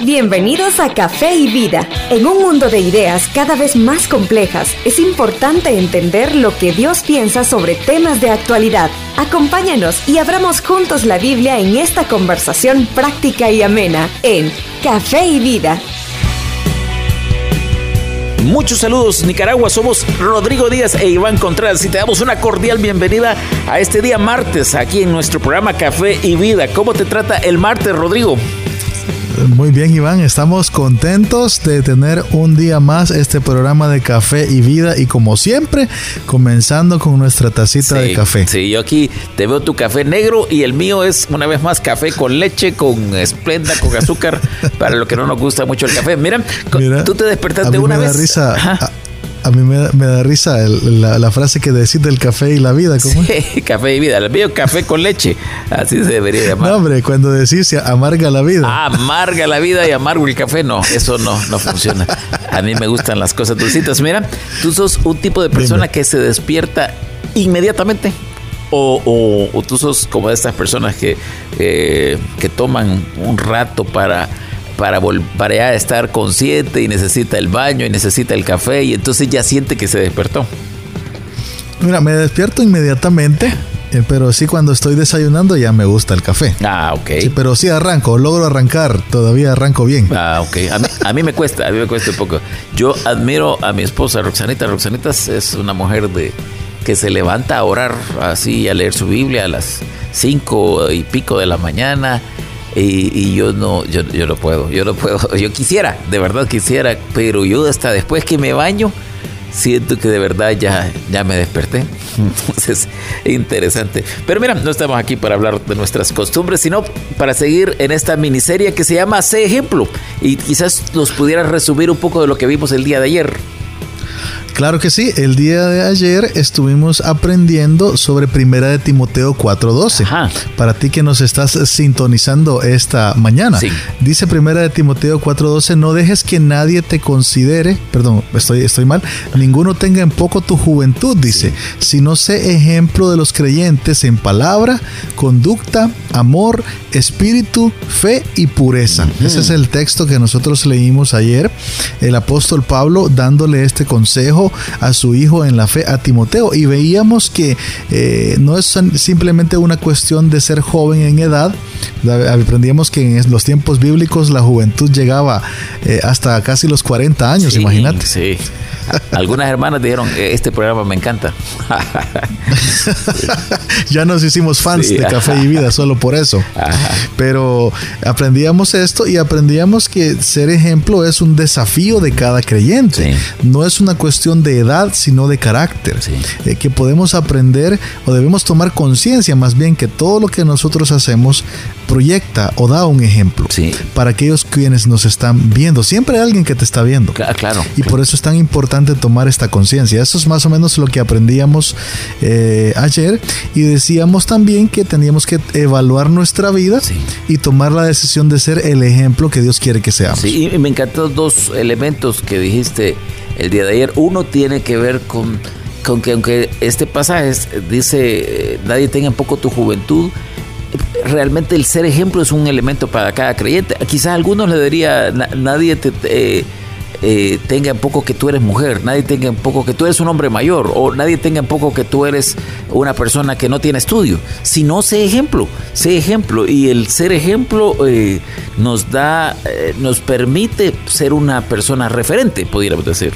Bienvenidos a Café y Vida. En un mundo de ideas cada vez más complejas, es importante entender lo que Dios piensa sobre temas de actualidad. Acompáñanos y abramos juntos la Biblia en esta conversación práctica y amena en Café y Vida. Muchos saludos Nicaragua, somos Rodrigo Díaz e Iván Contreras y te damos una cordial bienvenida a este día martes aquí en nuestro programa Café y Vida. ¿Cómo te trata el martes, Rodrigo? Muy bien, Iván, estamos contentos de tener un día más este programa de café y vida y como siempre, comenzando con nuestra tacita de café. Sí, yo aquí te veo tu café negro y el mío es una vez más café con leche, con esplenda, con azúcar, para lo que no nos gusta mucho el café. Mira, tú te despertaste una vez. Risa. A mí me da, risa la, frase que decís del café y la vida. ¿cómo? Sí, café y vida. El mío café con leche. Así se debería llamar. No, hombre, cuando decís amarga la vida. Ah, amarga la vida y amargo el café. No, eso no, no funciona. A mí me gustan las cosas dulcitas. Mira, tú sos un tipo de persona que se despierta inmediatamente. O, o, tú sos como de estas personas que, eh, que toman un rato para para, para ya estar consciente y necesita el baño y necesita el café y entonces ya siente que se despertó. Mira, me despierto inmediatamente. Eh, pero sí cuando estoy desayunando ya me gusta el café. Ah, ok. pero sí arranco, logro arrancar, todavía arranco bien. Ah, ok. A mí, me cuesta, a mí me cuesta un poco. Yo admiro a mi esposa Roxanita. Roxanita es una mujer de que se levanta a orar así, a leer su Biblia a las cinco y pico de la mañana y, yo no, yo, yo no puedo, yo no puedo, yo quisiera, de verdad quisiera, pero yo hasta después que me baño, siento que de verdad ya, ya me desperté. Entonces, interesante. Pero mira, no estamos aquí para hablar de nuestras costumbres, sino para seguir en esta miniserie que se llama Sé Ejemplo. Y quizás nos pudiera resumir un poco de lo que vimos el día de ayer. Claro que sí, el día de ayer estuvimos aprendiendo sobre Primera de Timoteo 4:12. Para ti que nos estás sintonizando esta mañana. Dice Primera de Timoteo 4:12, no dejes que nadie te considere, perdón, estoy, estoy mal, ninguno tenga en poco tu juventud, dice, sino sé ejemplo de los creyentes en palabra, conducta, amor, espíritu, fe y pureza. Ese es el texto que nosotros leímos ayer, el apóstol Pablo dándole este consejo a su hijo en la fe, a Timoteo. Y veíamos que eh, no es simplemente una cuestión de ser joven en edad. Aprendíamos que en los tiempos bíblicos la juventud llegaba eh, hasta casi los 40 años, imagínate. Sí. Algunas hermanas dijeron, este programa me encanta. ya nos hicimos fans de Café y Vida solo por eso. Pero aprendíamos esto y aprendíamos que ser ejemplo es un desafío de cada creyente. No es una cuestión de edad, sino de carácter. Eh, que podemos aprender o debemos tomar conciencia más bien que todo lo que nosotros hacemos proyecta o da un ejemplo para aquellos quienes nos están viendo. Siempre hay alguien que te está viendo. Claro. Y por eso es tan importante tomar esta conciencia. Eso es más o menos lo que aprendíamos eh, ayer y decíamos también que teníamos que evaluar nuestra vida y tomar la decisión de ser el ejemplo que Dios quiere que seamos. Sí, y me encantan dos elementos que dijiste el día de ayer. Uno tiene que ver con, con que aunque este pasaje dice, eh, nadie tenga en poco tu juventud, realmente el ser ejemplo es un elemento para cada creyente. Quizás a algunos le diría, nadie te, eh, tenga en poco que tú eres mujer, nadie tenga en poco que tú eres un hombre mayor, o nadie tenga en poco que tú eres una persona que no tiene estudio. Si no, sé ejemplo, sé ejemplo. Y el ser ejemplo eh, nos da, eh, nos permite ser una persona referente, pudiéramos decir.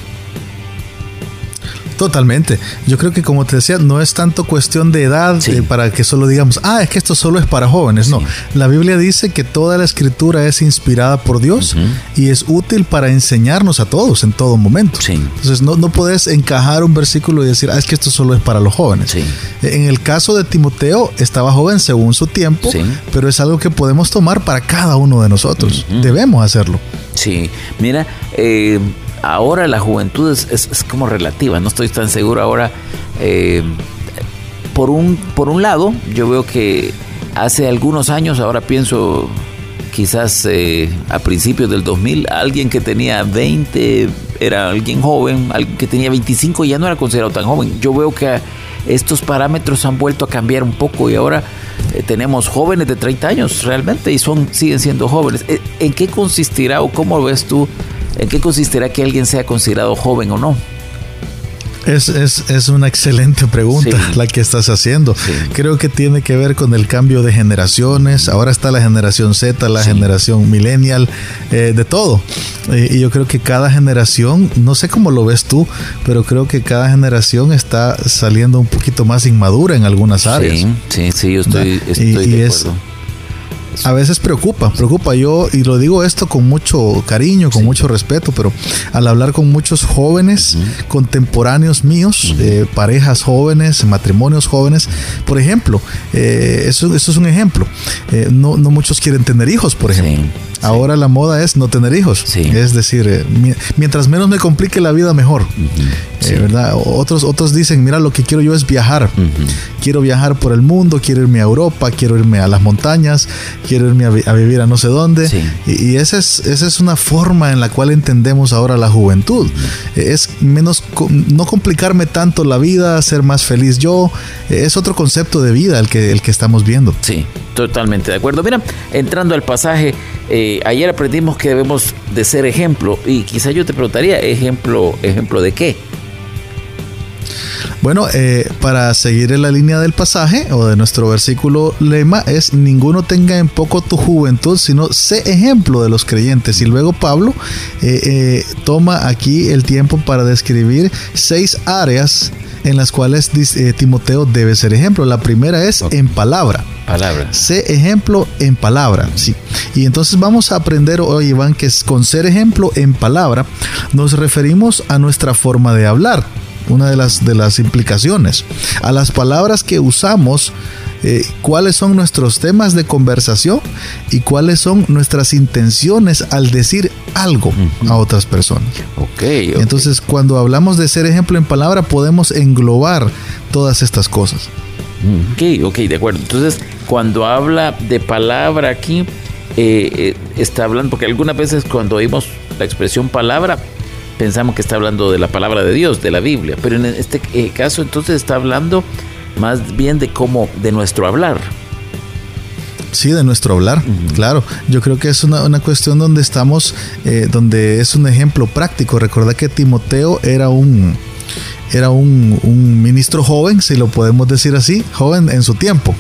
Totalmente. Yo creo que como te decía, no es tanto cuestión de edad eh, para que solo digamos, ah, es que esto solo es para jóvenes. No, la Biblia dice que toda la escritura es inspirada por Dios y es útil para enseñarnos a todos en todo momento. Entonces no, no puedes encajar un versículo y decir, ah, es que esto solo es para los jóvenes. En el caso de Timoteo, estaba joven según su tiempo, pero es algo que podemos tomar para cada uno de nosotros. Debemos hacerlo. Sí, mira, eh, ahora la juventud es, como relativa, no estoy tan seguro ahora. Eh, por, un, por un lado, yo veo que hace algunos años, ahora pienso quizás eh, a principios del 2000, alguien que tenía 20 era alguien joven, alguien que tenía 25 ya no era considerado tan joven. Yo veo que estos parámetros han vuelto a cambiar un poco y ahora eh, tenemos jóvenes de 30 años realmente y son siguen siendo jóvenes. ¿En qué consistirá o cómo ves tú, en qué consistirá que alguien sea considerado joven o no? Es, es, es, una excelente pregunta la que estás haciendo. Creo que tiene que ver con el cambio de generaciones. Ahora está la generación Z, la generación millennial, eh, de todo. y yo creo que cada generación, no sé cómo lo ves tú, pero creo que cada generación está saliendo un poquito más inmadura en algunas áreas. Sí, sí, sí, yo estoy, estoy de acuerdo a veces preocupa, preocupa. Yo, y lo digo esto con mucho cariño, con mucho respeto, pero al hablar con muchos jóvenes contemporáneos míos, eh, parejas jóvenes, matrimonios jóvenes, por ejemplo, eh, eso, eso, es un ejemplo. Eh, no, no, muchos quieren tener hijos, por ejemplo. Ahora la moda es no tener hijos. Es decir, mientras menos me complique la vida, mejor. ¿verdad? Otros, otros dicen, mira, lo que quiero yo es viajar. Quiero viajar por el mundo, quiero irme a Europa, quiero irme a las montañas, quiero irme a, vivir a no sé dónde. Y, esa, es, esa es una forma en la cual entendemos ahora la juventud. Es menos, no complicarme tanto la vida, ser más feliz yo. Es otro concepto de vida el que, el que estamos viendo. Sí, totalmente de acuerdo. Mira, entrando al pasaje, eh, ayer aprendimos que debemos de ser ejemplo. Y quizá yo te preguntaría, ¿ejemplo, ejemplo de qué? Bueno, eh, para seguir en la línea del pasaje o de nuestro versículo lema es ninguno tenga en poco tu juventud, sino sé ejemplo de los creyentes. Y luego Pablo eh, eh, toma aquí el tiempo para describir seis áreas en las cuales Timoteo debe ser ejemplo. La primera es en palabra. Palabra. Sé ejemplo en palabra. Sí. Y entonces vamos a aprender hoy, Iván, que con ser ejemplo en palabra nos referimos a nuestra forma de hablar una de las, de las implicaciones. A las palabras que usamos, eh, cuáles son nuestros temas de conversación y cuáles son nuestras intenciones al decir algo a otras personas. Okay, Entonces, cuando hablamos de ser ejemplo en palabra, podemos englobar todas estas cosas. Ok, ok, de acuerdo. Entonces, cuando habla de palabra aquí, eh, eh, está hablando, porque algunas veces cuando oímos la expresión palabra, pensamos que está hablando de la palabra de Dios, de la Biblia, pero en este eh, caso entonces está hablando más bien de cómo, de nuestro hablar. Sí, de nuestro hablar, claro. Yo creo que es una, cuestión donde estamos, eh, donde es un ejemplo práctico. Recuerda que Timoteo era un, era un, ministro joven, si lo podemos decir así, joven en su tiempo.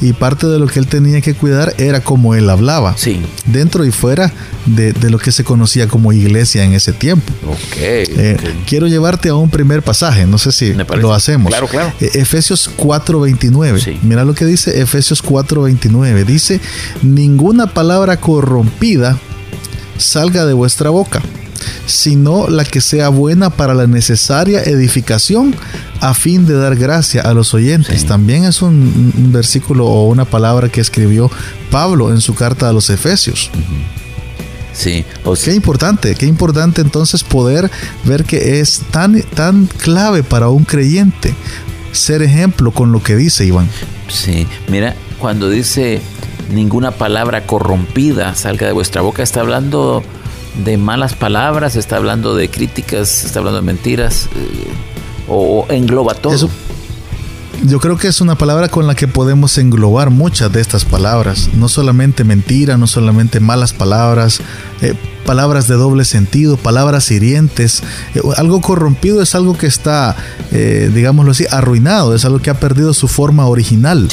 Y parte de lo que él tenía que cuidar era cómo él hablaba, sí. dentro y fuera de, lo que se conocía como iglesia en ese tiempo. Eh, quiero llevarte a un primer pasaje, no sé si lo hacemos. Claro, claro. Eh, Efesios 4:29. Mira lo que dice Efesios 4:29. Dice, ninguna palabra corrompida salga de vuestra boca sino la que sea buena para la necesaria edificación a fin de dar gracia a los oyentes. También es un, versículo o una palabra que escribió Pablo en su carta a los Efesios. Sí, qué importante, qué importante entonces poder ver que es tan, tan clave para un creyente ser ejemplo con lo que dice Iván. Sí, mira, cuando dice ninguna palabra corrompida salga de vuestra boca, está hablando de malas palabras, está hablando de críticas, está hablando de mentiras, eh, o engloba todo. yo creo que es una palabra con la que podemos englobar muchas de estas palabras, no solamente mentira, no solamente malas palabras, eh, palabras de doble sentido, palabras hirientes. Eh, algo corrompido es algo que está, eh, digámoslo así, arruinado, es algo que ha perdido su forma original.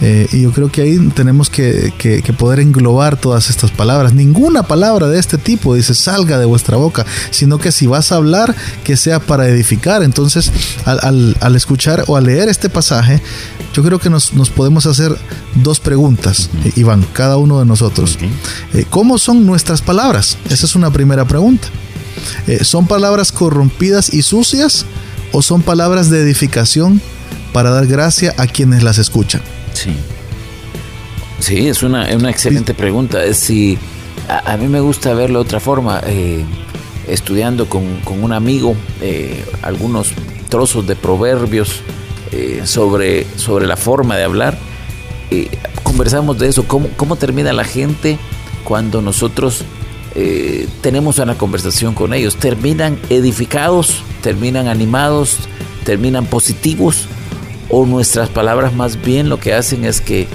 Eh, y yo creo que ahí tenemos que, poder englobar todas estas palabras. Ninguna palabra de este tipo dice salga de vuestra boca, sino que si vas a hablar, que sea para edificar. Entonces, al, escuchar o al leer este pasaje, yo creo que nos, podemos hacer dos preguntas, Iván, cada uno de nosotros. ¿Cómo son nuestras palabras? Esa es una primera pregunta. Eh, ¿Son palabras corrompidas y sucias o son palabras de edificación para dar gracia a quienes las escuchan? Sí. Sí, es una, excelente pregunta. Si a, mí me gusta verlo de otra forma, eh, estudiando con, un amigo eh, algunos trozos de proverbios sobre, sobre la forma de hablar. conversamos de eso, cómo, cómo termina la gente cuando nosotros eh, tenemos una conversación con ellos. Terminan edificados, terminan animados, terminan positivos o nuestras palabras más bien lo que hacen es que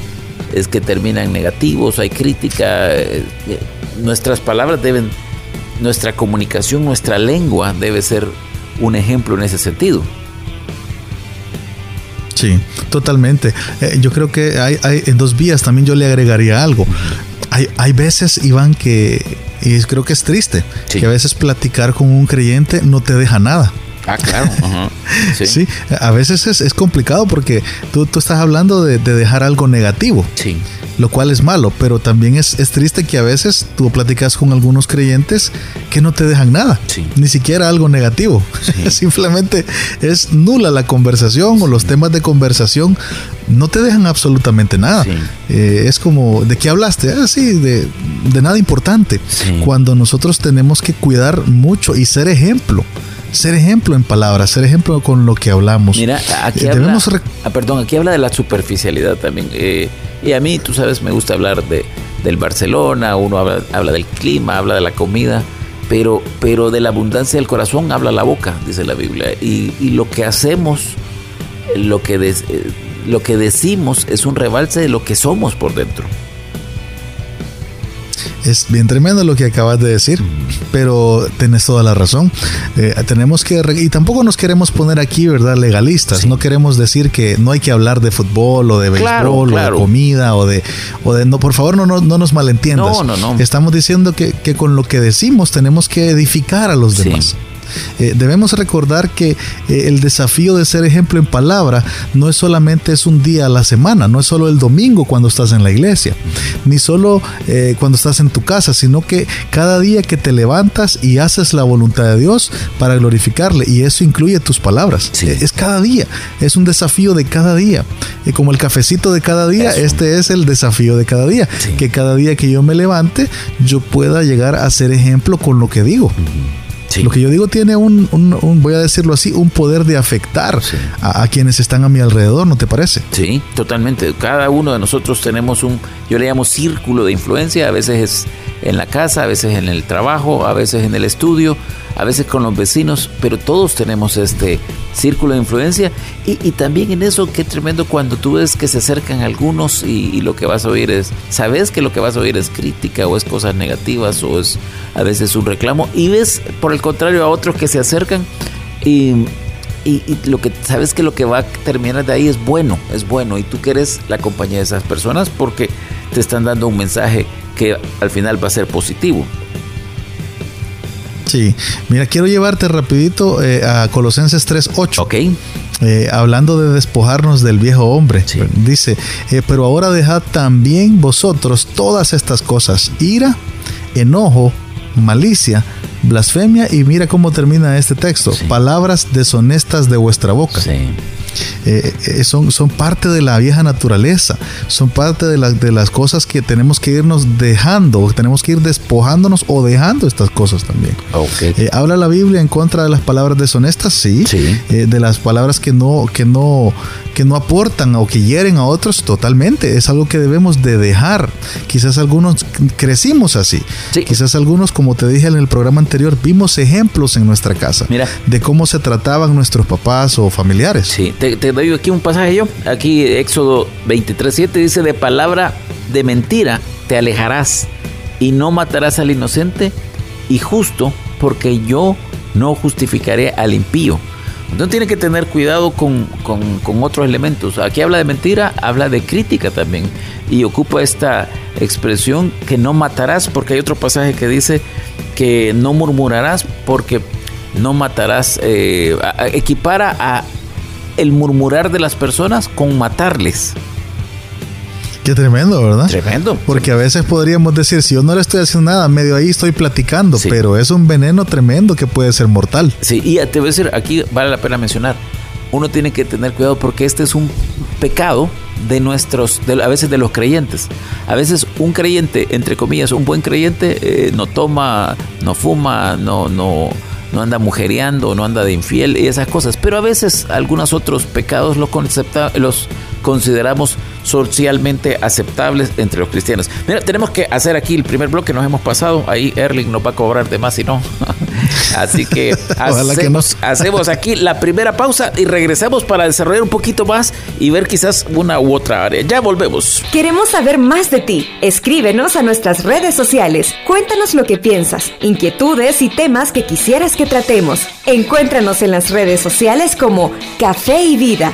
es que terminan negativos, hay crítica, eh, eh, nuestras palabras deben nuestra comunicación, nuestra lengua debe ser un ejemplo en ese sentido. Sí, totalmente. Eh, yo creo que hay, hay, en dos vías también yo le agregaría algo. Hay, hay veces, Iván, que y creo que es triste, que a veces platicar con un creyente no te deja nada. Ah, claro. Sí. a veces es, complicado porque tú, tú estás hablando de, de, dejar algo negativo. Sí lo cual es malo, pero también es, triste que a veces tú platicas con algunos creyentes que no te dejan nada, ni siquiera algo negativo. Simplemente es nula la conversación o los temas de conversación no te dejan absolutamente nada. Eh, es como, ¿de qué hablaste? Ah, sí, de, nada importante. Cuando nosotros tenemos que cuidar mucho y ser ejemplo ser ejemplo en palabras, ser ejemplo con lo que hablamos. Mira, aquí eh, habla, ah, perdón, aquí habla de la superficialidad también. Eh, y a mí, tú sabes, me gusta hablar de, del Barcelona, uno habla, del clima, habla de la comida, pero, pero de la abundancia del corazón habla la boca, dice la Biblia. Y, y lo que hacemos, lo que, eh, lo que decimos es un rebalse de lo que somos por dentro. Es bien tremendo lo que acabas de decir, pero tenés toda la razón. Eh, tenemos que, y tampoco nos queremos poner aquí, ¿verdad? Legalistas. No queremos decir que no hay que hablar de fútbol o de béisbol o de comida o de, o de, no, por favor, no, no, no nos malentiendas. No, no, no. Estamos diciendo que, que, con lo que decimos tenemos que edificar a los demás. Eh, debemos recordar que eh, el desafío de ser ejemplo en palabra no es solamente es un día a la semana, no es solo el domingo cuando estás en la iglesia, ni solo eh, cuando estás en tu casa, sino que cada día que te levantas y haces la voluntad de Dios para glorificarle, y eso incluye tus palabras. Es cada día, es un desafío de cada día. Y como el cafecito de cada día, este es el desafío de cada día. Que cada día que yo me levante, yo pueda llegar a ser ejemplo con lo que digo. Lo que yo digo tiene un, voy a decirlo así, un poder de afectar a, quienes están a mi alrededor, ¿no te parece? Sí, totalmente. Cada uno de nosotros tenemos un, yo le llamo círculo de influencia, a veces es en la casa, a veces en el trabajo, a veces en el estudio, a veces con los vecinos, pero todos tenemos este círculo de influencia. Y, también en eso qué tremendo cuando tú ves que se acercan algunos y, lo que vas a oír es, sabes que lo que vas a oír es crítica o es cosas negativas o es a veces un reclamo y ves por el contrario a otros que se acercan y, y, lo que sabes que lo que va a terminar de ahí es bueno, es bueno y tú quieres la compañía de esas personas porque te están dando un mensaje que al final va a ser positivo. Sí, mira, quiero llevarte rapidito eh, a Colosenses 3.8. Ok. Eh, hablando de despojarnos del viejo hombre. Dice, eh, pero ahora dejad también vosotros todas estas cosas, ira, enojo, malicia, blasfemia y mira cómo termina este texto, palabras deshonestas de vuestra boca. Sí. Eh, eh, son, son parte de la vieja naturaleza, son parte de, de las cosas que tenemos que irnos dejando, tenemos que ir despojándonos o dejando estas cosas también. Eh, ¿Habla la Biblia en contra de las palabras deshonestas? Sí. de las palabras que no, que, no, que no aportan o que hieren a otros, totalmente. Es algo que debemos de dejar. Quizás algunos crecimos así. Quizás algunos, como te dije en el programa anterior, vimos ejemplos en nuestra casa Mira. de cómo se trataban nuestros papás o familiares. Sí, te, doy aquí un pasaje yo. Aquí Éxodo 23.7 dice, de palabra de mentira te alejarás y no matarás al inocente y justo porque yo no justificaré al impío. Entonces tiene que tener cuidado con, con, otros elementos. Aquí habla de mentira, habla de crítica también. Y ocupa esta expresión que no matarás, porque hay otro pasaje que dice que no murmurarás porque no matarás. Eh, equipara a el murmurar de las personas con matarles. Qué tremendo, ¿verdad? Tremendo. Porque a veces podríamos decir, si yo no le estoy haciendo nada, medio ahí estoy platicando, pero es un veneno tremendo que puede ser mortal. Sí, y te voy a decir, aquí vale la pena mencionar, uno tiene que tener cuidado porque este es un pecado de nuestros, a veces de los creyentes. A veces un creyente, entre comillas, un buen creyente, eh, no toma, no fuma, no, no, no anda mujereando, no anda de infiel y esas cosas. Pero a veces algunos otros pecados los, los consideramos socialmente aceptables entre los cristianos. Mira, tenemos que hacer aquí el primer bloque, nos hemos pasado. Ahí Erling nos va a cobrar de más si no. Así que, hacemos, hacemos aquí la primera pausa y regresamos para desarrollar un poquito más y ver quizás una u otra área. Ya volvemos. Queremos saber más de ti. Escríbenos a nuestras redes sociales. Cuéntanos lo que piensas, inquietudes y temas que quisieras que tratemos. Encuéntranos en las redes sociales como Café y Vida.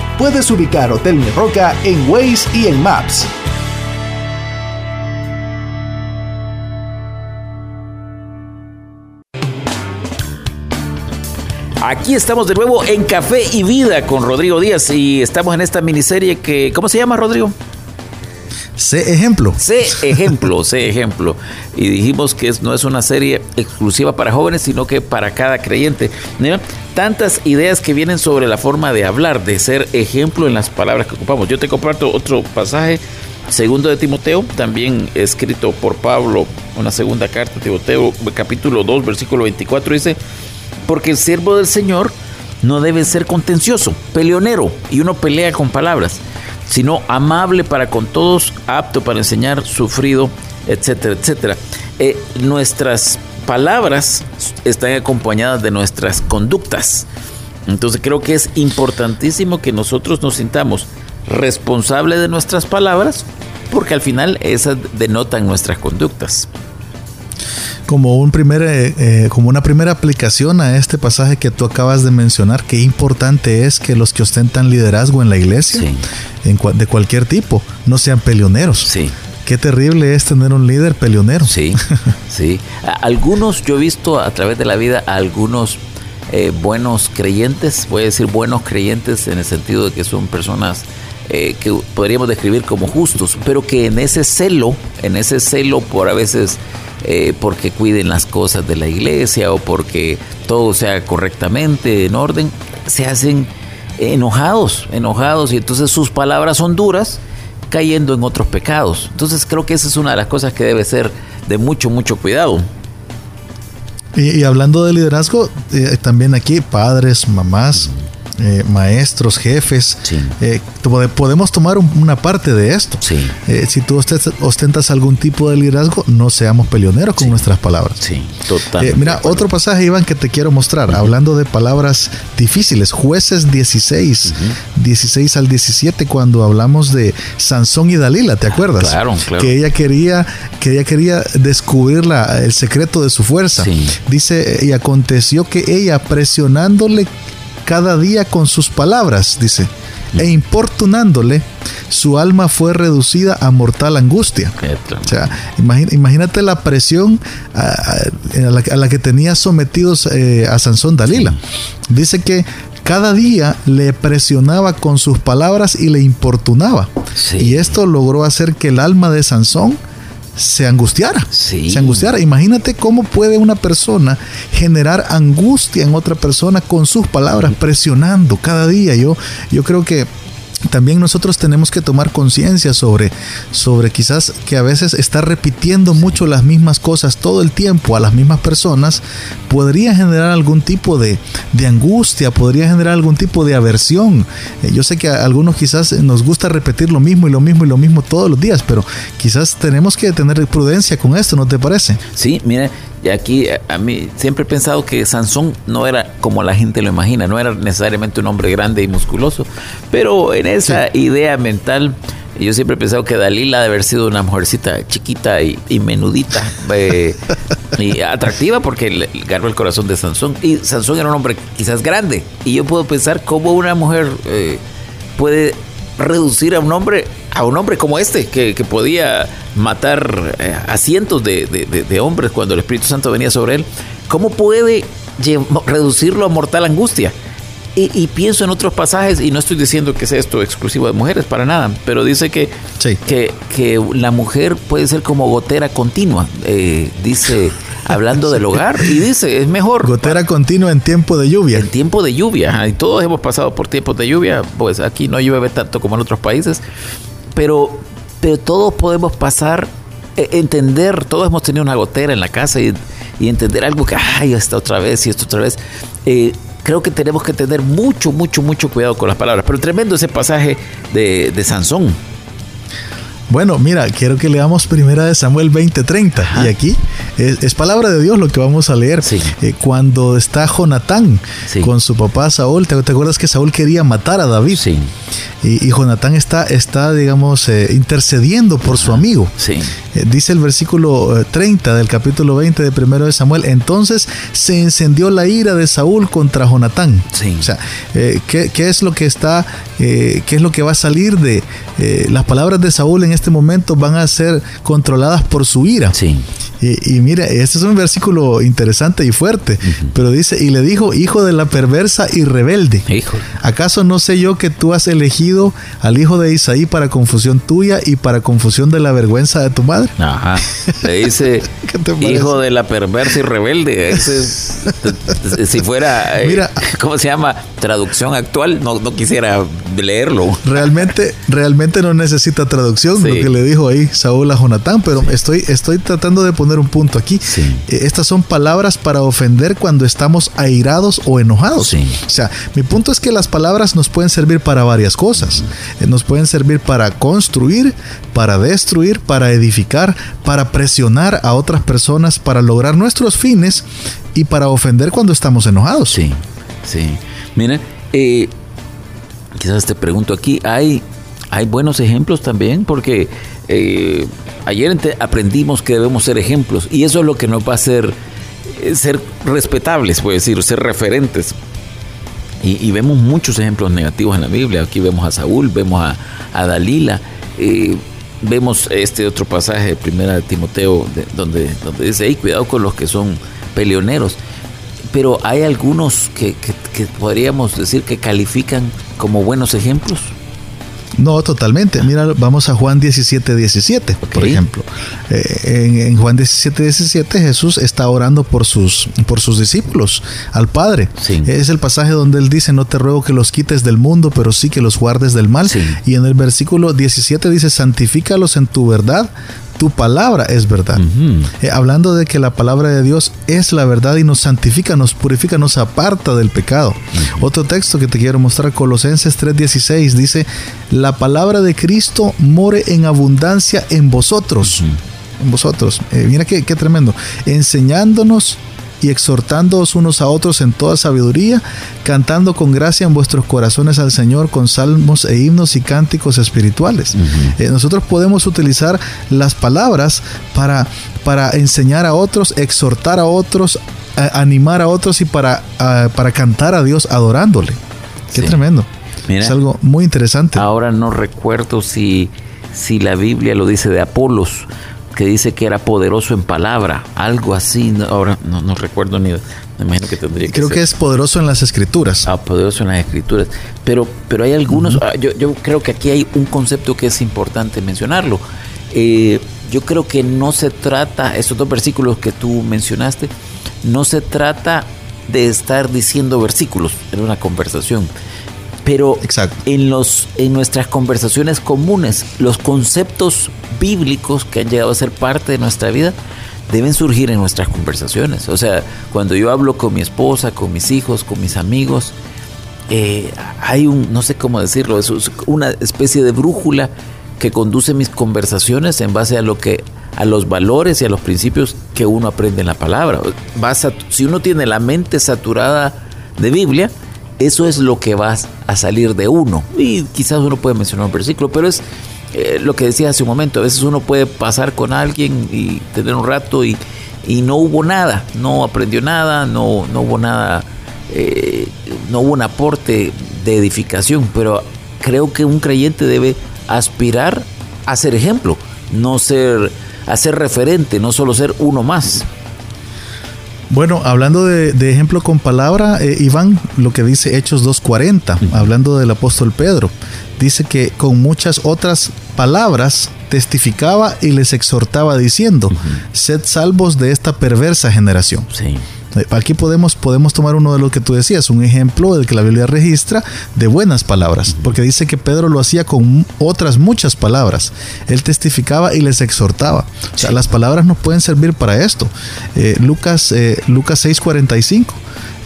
Puedes ubicar Hotel Mi Roca en Waze y en Maps. Aquí estamos de nuevo en Café y Vida con Rodrigo Díaz y estamos en esta miniserie que, ¿cómo se llama Rodrigo? Sé ejemplo. Sé ejemplo, sé ejemplo. Y dijimos que no es una serie exclusiva para jóvenes, sino que para cada creyente. Tantas ideas que vienen sobre la forma de hablar, de ser ejemplo en las palabras que ocupamos. Yo te comparto otro pasaje, segundo de Timoteo, también escrito por Pablo, una segunda carta Timoteo, capítulo 2, versículo 24, dice, porque el siervo del Señor no debe ser contencioso, peleonero, y uno pelea con palabras, sino amable para con todos, apto para enseñar, sufrido, etcétera, etcétera. Eh, nuestras palabras están acompañadas de nuestras conductas. Entonces creo que es importantísimo que nosotros nos sintamos responsables de nuestras palabras, porque al final esas denotan nuestras conductas como, un primer, eh, eh, como una primera aplicación a este pasaje que tú acabas de mencionar, qué importante es que los que ostentan liderazgo en la iglesia, de cualquier tipo, no sean peleoneros. Sí. Qué terrible es tener un líder peleonero. Sí, sí. Algunos, yo he visto a través de la vida algunos eh, buenos creyentes, voy a decir buenos creyentes en el sentido de que son personas que podríamos describir como justos, pero que en ese celo, en ese celo por a veces eh, porque cuiden las cosas de la iglesia o porque todo sea correctamente, en orden, se hacen enojados, enojados y entonces sus palabras son duras cayendo en otros pecados. Entonces creo que esa es una de las cosas que debe ser de mucho, mucho cuidado. Y, hablando de liderazgo, eh, también aquí padres, mamás, eh, maestros, jefes. Eh, podemos tomar una parte de esto. Eh, si tú ostentas algún tipo de liderazgo, no seamos peleoneros con nuestras palabras. Sí, total. mira, otro pasaje, Iván, que te quiero mostrar, hablando de palabras difíciles. Jueces 16, 16 al 17, cuando hablamos de Sansón y Dalila, ¿te acuerdas? Claro, claro. Que ella quería, que ella quería descubrir el secreto de su fuerza. Dice, y aconteció que ella presionándole cada día con sus palabras, dice, e importunándole, su alma fue reducida a mortal angustia. O sea, imagínate la presión a, la, que tenía sometidos eh, a Sansón Dalila. Dice que cada día le presionaba con sus palabras y le importunaba. Y esto logró hacer que el alma de Sansón se angustiara. Se angustiara. Imagínate cómo puede una persona generar angustia en otra persona con sus palabras, presionando cada día. Yo, yo creo que también nosotros tenemos que tomar conciencia sobre, sobre quizás que a veces estar repitiendo mucho las mismas cosas todo el tiempo a las mismas personas podría generar algún tipo de, angustia, podría generar algún tipo de aversión. Eh, yo sé que a algunos quizás nos gusta repetir lo mismo y lo mismo y lo mismo todos los días, pero quizás tenemos que tener prudencia con esto, ¿no te parece? Sí, mire, y aquí a mí siempre he pensado que Sansón no era como la gente lo imagina, no era necesariamente un hombre grande y musculoso, pero en esa idea mental yo siempre he pensado que Dalila debe haber sido una mujercita chiquita y, menudita eh, y atractiva porque le, ganó el corazón de Sansón. Y Sansón era un hombre quizás grande. Y yo puedo pensar cómo una mujer eh, puede reducir a un hombre a un hombre como este que, podía matar eh, a cientos de, hombres cuando el Espíritu Santo venía sobre él, ¿cómo puede reducirlo a mortal angustia? Y, pienso en otros pasajes, y no estoy diciendo que sea esto exclusivo de mujeres, para nada, pero dice que, que, la mujer puede ser como gotera continua. Eh, dice hablando del hogar. Y dice, es mejor. Gotera continua en tiempo de lluvia. En tiempo de lluvia. Y todos hemos pasado por tiempos de lluvia. Pues aquí no llueve tanto como en otros países. Pero, pero todos podemos pasar, e, entender, todos hemos tenido una gotera en la casa y, entender algo que, ay, esta otra vez y esto otra vez. Eh, creo que tenemos que tener mucho, mucho, mucho cuidado con las palabras. Pero tremendo ese pasaje de, de Sansón. Bueno, mira, quiero que leamos primera de Samuel 20:30. Y aquí es, palabra de Dios lo que vamos a leer. Eh, cuando está Jonatán con su papá Saúl, ¿te, acuerdas que Saúl quería matar a David? Sí. Y, Jonatán está, está digamos, eh, intercediendo por su amigo. Sí. Eh, dice el versículo 30 del capítulo 20 de primero de Samuel. Entonces se encendió la ira de Saúl contra Jonatán. Sí. O sea, ¿qué, es lo que está, qué es lo que va a salir de las palabras de Saúl en este este momento van a ser controladas por su ira. Sí. Y, mira, este es un versículo interesante y fuerte, pero dice, y le dijo, hijo de la perversa y rebelde, hijo. ¿acaso no sé yo que tú has elegido al hijo de Isaí para confusión tuya y para confusión de la vergüenza de tu madre? Ajá. Le dice, hijo de la perversa y rebelde. si fuera, eh, mira, ¿cómo se llama? Traducción actual, no, no quisiera leerlo. Realmente, realmente no necesita traducción, lo que le dijo ahí Saúl a Jonatán, pero estoy, estoy tratando de poner un punto aquí. Eh, estas son palabras para ofender cuando estamos airados o enojados. O sea, mi punto es que las palabras nos pueden servir para varias cosas. Eh, nos pueden servir para construir, para destruir, para edificar, para presionar a otras personas, para lograr nuestros fines y para ofender cuando estamos enojados. Sí, sí. Mira, eh, quizás te pregunto aquí, ¿hay, hay buenos ejemplos también? Porque eh, ayer aprendimos que debemos ser ejemplos y eso es lo que nos va a hacer eh, ser respetables, puede decir, ser referentes. Y, vemos muchos ejemplos negativos en la Biblia. Aquí vemos a Saúl, vemos a, Dalila, eh, vemos este otro pasaje de Primera de Timoteo donde, donde dice, hey, cuidado con los que son peleoneros. Pero hay algunos que podríamos decir que califican como buenos ejemplos. No, totalmente. Mira, vamos a Juan 17, 17, por ejemplo. Eh, en, Juan 17, 17 Jesús está orando por sus, por sus discípulos, al Padre. Es el pasaje donde él dice, no te ruego que los quites del mundo, pero sí que los guardes del mal. Y en el versículo 17 dice, santifícalos en tu verdad, tu palabra es verdad. Eh, hablando de que la palabra de Dios es la verdad y nos santifica, nos purifica, nos aparta del pecado. Otro texto que te quiero mostrar, Colosenses 3:16, dice, la palabra de Cristo more en abundancia en vosotros. En vosotros. Eh, mira qué, qué tremendo. Enseñándonos y exhortándoos unos a otros en toda sabiduría, cantando con gracia en vuestros corazones al Señor con salmos e himnos y cánticos espirituales. Eh, nosotros podemos utilizar las palabras para, para enseñar a otros, exhortar a otros, animar a otros y para, para cantar a Dios adorándole. Qué tremendo. es algo muy interesante. Ahora no recuerdo si, si la Biblia lo dice de Apolos, que dice que era poderoso en palabra, algo así, ahora no, recuerdo ni, me imagino que tendría que Creo que es poderoso en las escrituras. Ah, poderoso en las escrituras, pero, pero hay algunos, ah, yo, yo, creo que aquí hay un concepto que es importante mencionarlo. Eh, yo creo que no se trata, estos dos versículos que tú mencionaste, no se trata de estar diciendo versículos en una conversación, pero en los en nuestras conversaciones comunes los conceptos bíblicos que han llegado a ser parte de nuestra vida deben surgir en nuestras conversaciones. O sea cuando yo hablo con mi esposa con mis hijos con mis amigos eh, hay un no sé cómo decirlo es una especie de brújula que conduce mis conversaciones en base a lo que a los valores y a los principios que uno aprende en la palabra. Si uno tiene la mente saturada de Biblia eso es lo que va a salir de uno. Y quizás uno puede mencionar un versículo, pero es eh, lo que decía hace un momento. A veces uno puede pasar con alguien y tener un rato y, no hubo nada, no aprendió nada, no, no hubo nada, eh, no hubo un aporte de edificación, pero creo que un creyente debe aspirar a ser ejemplo, no ser, a ser referente, no solo ser uno más. Bueno, hablando de, ejemplo con palabra, eh, Iván, lo que dice Hechos 2.40, hablando del apóstol Pedro, dice que con muchas otras palabras testificaba y les exhortaba diciendo, sed salvos de esta perversa generación. Sí. Eh, aquí podemos, podemos tomar uno de lo que tú decías, un ejemplo del que la Biblia registra de buenas palabras, porque dice que Pedro lo hacía con otras muchas palabras. Él testificaba y les exhortaba. O sea, las palabras nos pueden servir para esto. Eh, Lucas, eh, Lucas 6:45.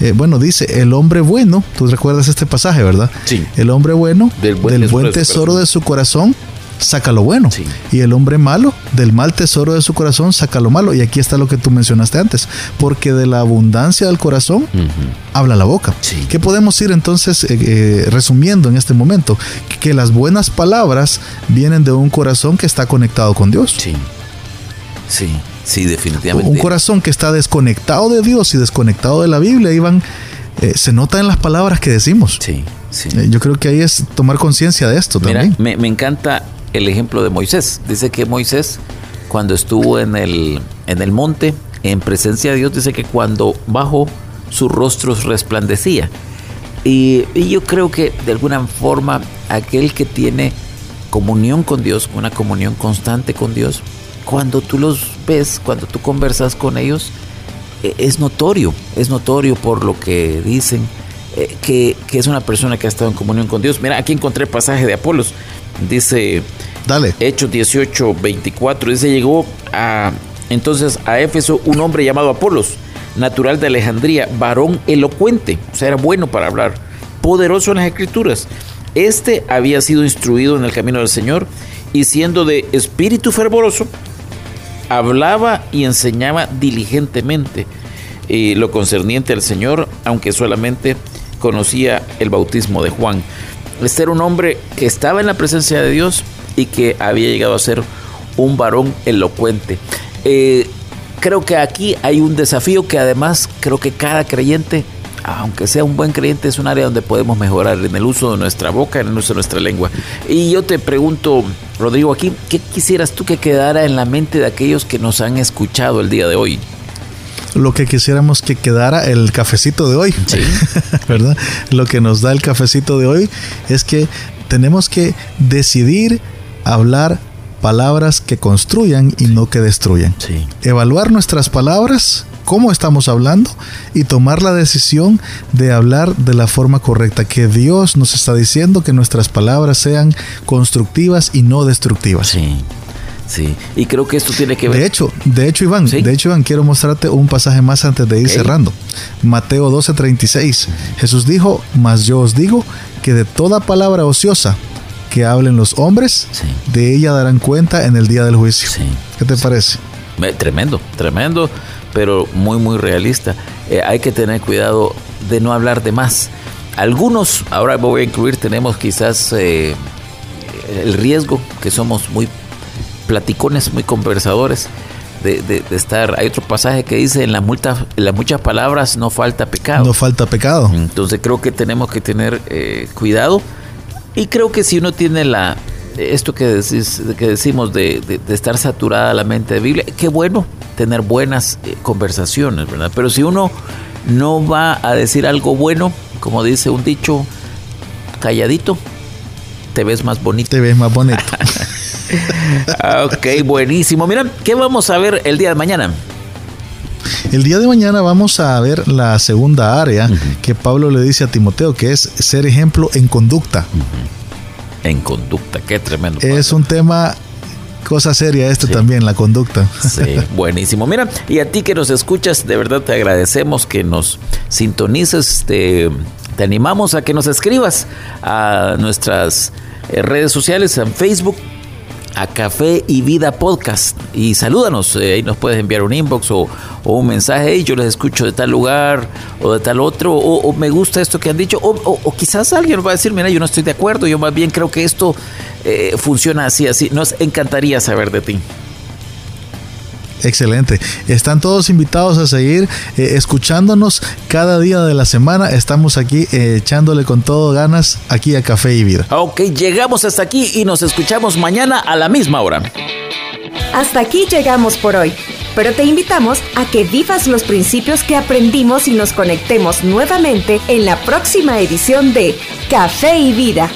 Eh, bueno, dice, el hombre bueno, tú recuerdas este pasaje, ¿verdad? Sí. El hombre bueno del buen, tesoro, de su corazón saca lo bueno. Y el hombre malo, del mal tesoro de su corazón, saca lo malo. Y aquí está lo que tú mencionaste antes. Porque de la abundancia del corazón habla la boca. ¿Qué podemos ir entonces eh, eh, resumiendo en este momento? Que las buenas palabras vienen de un corazón que está conectado con Dios. Sí. Sí, sí, definitivamente. Un corazón que está desconectado de Dios y desconectado de la Biblia, Iván, eh, se nota en las palabras que decimos. Sí, sí. yo creo que ahí es tomar conciencia de esto Mira, también. Me, me encanta el ejemplo de Moisés. Dice que Moisés, cuando estuvo en el, en el monte, en presencia de Dios, dice que cuando bajó, su rostro resplandecía. Y, yo creo que de alguna forma aquel que tiene comunión con Dios, una comunión constante con Dios, cuando tú los ves, cuando tú conversas con ellos, e, es notorio, es notorio por lo que dicen, eh, que, que, es una persona que ha estado en comunión con Dios. Mira, aquí encontré pasaje de Apolos. Dice Dale. Hechos 18, 24. Dice, llegó a, entonces a Éfeso un hombre llamado Apolos, natural de Alejandría, varón elocuente, o sea, era bueno para hablar, poderoso en las escrituras. Este había sido instruido en el camino del Señor y siendo de espíritu fervoroso, hablaba y enseñaba diligentemente eh, lo concerniente al Señor, aunque solamente conocía el bautismo de Juan. Este era un hombre que estaba en la presencia de Dios y que había llegado a ser un varón elocuente. Eh, creo que aquí hay un desafío que además creo que cada creyente, aunque sea un buen creyente, es un área donde podemos mejorar en el uso de nuestra boca, en el uso de nuestra lengua. Y yo te pregunto, Rodrigo, aquí, ¿qué quisieras tú que quedara en la mente de aquellos que nos han escuchado el día de hoy? lo que quisiéramos que quedara el cafecito de hoy, sí. ¿verdad? Lo que nos da el cafecito de hoy es que tenemos que decidir hablar palabras que construyan y no que destruyan. Sí. Evaluar nuestras palabras, cómo estamos hablando y tomar la decisión de hablar de la forma correcta, que Dios nos está diciendo que nuestras palabras sean constructivas y no destructivas. Sí. Sí, y creo que esto tiene que ver. De hecho, de hecho, Iván, de hecho, Iván, quiero mostrarte un pasaje más antes de ir cerrando. Mateo 12:36. Jesús dijo: Mas yo os digo que de toda palabra ociosa que hablen los hombres, de ella darán cuenta en el día del juicio. ¿Qué te parece? Tremendo, tremendo, pero muy, muy realista. Eh, hay que tener cuidado de no hablar de más. Algunos, ahora voy a incluir, tenemos quizás eh, el riesgo que somos muy platicones, muy conversadores. De, estar. Hay otro pasaje que dice: en, la multa, en las muchas palabras no falta pecado. No falta pecado. Entonces creo que tenemos que tener eh, cuidado. Y creo que si uno tiene la esto que, decís, que decimos de, estar saturada la mente de Biblia, qué bueno tener buenas eh, conversaciones, ¿verdad? Pero si uno no va a decir algo bueno, como dice un dicho, calladito, te ves más bonito. Te ves más bonito. ok, buenísimo. Mira, ¿qué vamos a ver el día de mañana? El día de mañana vamos a ver la segunda área que Pablo le dice a Timoteo, que es ser ejemplo en conducta. En conducta, qué tremendo. Es un tema cosa seria este también, la conducta. Sí, buenísimo. Mira, y a ti que nos escuchas, de verdad te agradecemos que nos sintonices, te, te animamos a que nos escribas a nuestras eh, redes sociales, en Facebook, a Café y Vida Podcast y salúdanos. Eh, ahí nos puedes enviar un inbox o, un mensaje. y yo les escucho de tal lugar o de tal otro. O, me gusta esto que han dicho. O, quizás alguien va a decir, mira, yo no estoy de acuerdo. Yo más bien creo que esto eh, funciona así, así. Nos encantaría saber de ti. Excelente. Están todos invitados a seguir eh, escuchándonos cada día de la semana. Estamos aquí eh, echándole con todo ganas aquí a Café y Vida. Ok, llegamos hasta aquí y nos escuchamos mañana a la misma hora. Hasta aquí llegamos por hoy. Pero te invitamos a que vivas los principios que aprendimos y nos conectemos nuevamente en la próxima edición de Café y Vida